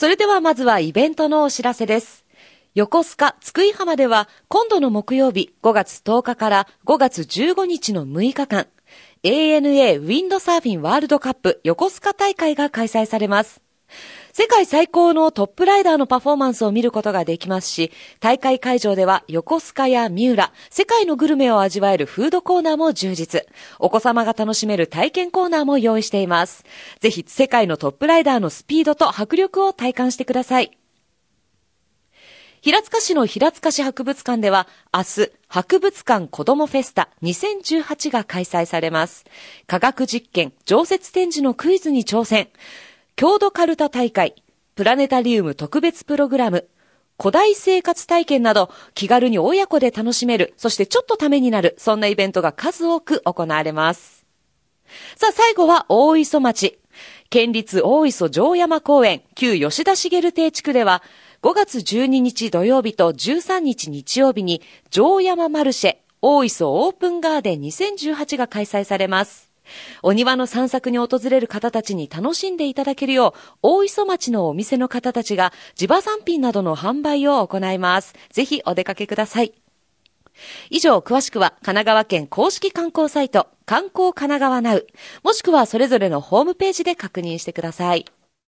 それではまずはイベントのお知らせです。横須賀津久井浜では今度の木曜日5月10日から5月15日の6日間 ANA ウィンドサーフィンワールドカップ横須賀大会が開催されます。世界最高のトップライダーのパフォーマンスを見ることができますし、大会会場では横須賀や三浦、世界のグルメを味わえるフードコーナーも充実。お子様が楽しめる体験コーナーも用意しています。ぜひ世界のトップライダーのスピードと迫力を体感してください。平塚市の平塚市博物館では明日、博物館子どもフェスタ2018が開催されます。科学実験、常設展示のクイズに挑戦。郷土カルタ大会、プラネタリウム特別プログラム、古代生活体験など気軽に親子で楽しめる、そしてちょっとためになる、そんなイベントが数多く行われます。さあ最後は大磯町。県立大磯城山公園、旧吉田茂邸地区では、5月12日土曜日と13日日曜日に、城山マルシェ、大磯オープンガーデン2018が開催されます。お庭の散策に訪れる方たちに楽しんでいただけるよう、大磯町のお店の方たちが地場産品などの販売を行います。ぜひお出かけください。以上、詳しくは神奈川県公式観光サイト、観光神奈川ナウ、もしくはそれぞれのホームページで確認してください。